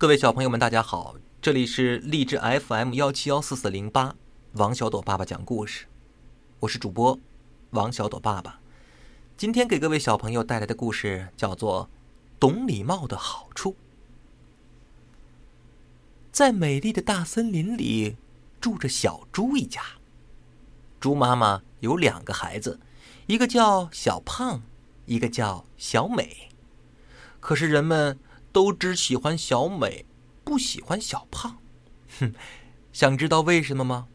各位小朋友们，大家好！这里是励志 FM 幺七幺四四零八，王小朵爸爸讲故事，我是主播王小朵爸爸。今天给各位小朋友带来的故事叫做《懂礼貌的好处》。在美丽的大森林里，住着小猪一家。猪妈妈有两个孩子，一个叫小胖，一个叫小美。可是人们。都只喜欢小美，不喜欢小胖。哼，想知道为什么吗？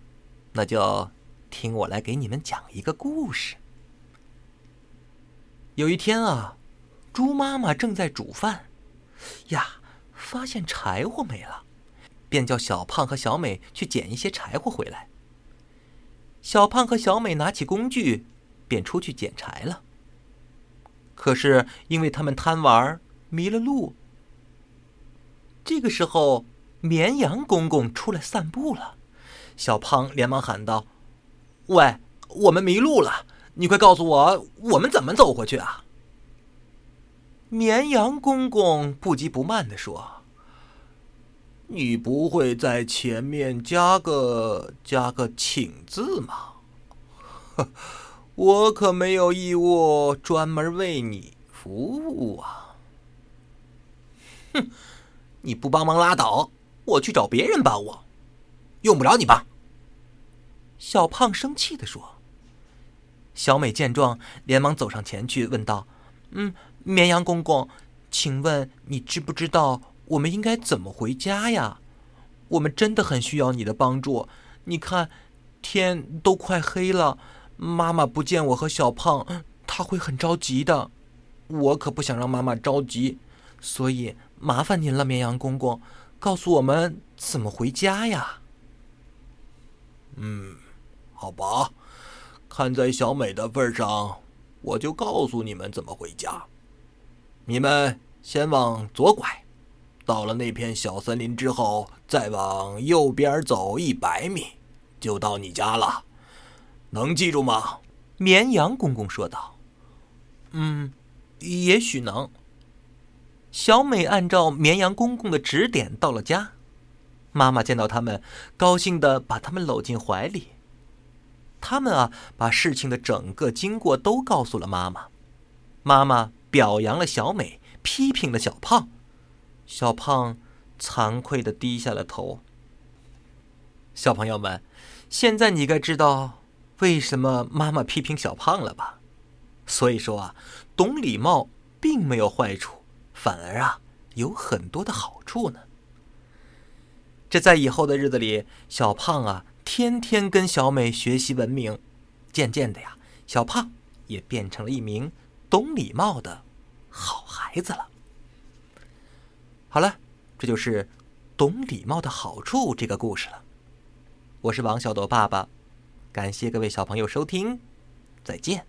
那就听我来给你们讲一个故事。有一天啊，猪妈妈正在煮饭，呀，发现柴火没了，便叫小胖和小美去捡一些柴火回来。小胖和小美拿起工具，便出去捡柴了。可是因为他们贪玩，迷了路。这个时候，绵羊公公出来散步了。小胖连忙喊道：“喂，我们迷路了，你快告诉我，我们怎么走回去啊？”绵羊公公不急不慢的说：“你不会在前面加个加个请字吗？我可没有义务专门为你服务啊！”哼。你不帮忙拉倒，我去找别人帮我，用不着你帮。小胖生气的说。小美见状，连忙走上前去问道：“嗯，绵羊公公，请问你知不知道我们应该怎么回家呀？我们真的很需要你的帮助。你看，天都快黑了，妈妈不见我和小胖，她会很着急的。我可不想让妈妈着急，所以。”麻烦您了，绵羊公公，告诉我们怎么回家呀？嗯，好吧，看在小美的份上，我就告诉你们怎么回家。你们先往左拐，到了那片小森林之后，再往右边走一百米，就到你家了。能记住吗？绵羊公公说道。嗯，也许能。小美按照绵羊公公的指点到了家，妈妈见到他们，高兴的把他们搂进怀里。他们啊，把事情的整个经过都告诉了妈妈。妈妈表扬了小美，批评了小胖。小胖惭愧的低下了头。小朋友们，现在你该知道为什么妈妈批评小胖了吧？所以说啊，懂礼貌并没有坏处。反而啊，有很多的好处呢。这在以后的日子里，小胖啊，天天跟小美学习文明，渐渐的呀，小胖也变成了一名懂礼貌的好孩子了。好了，这就是懂礼貌的好处这个故事了。我是王小朵爸爸，感谢各位小朋友收听，再见。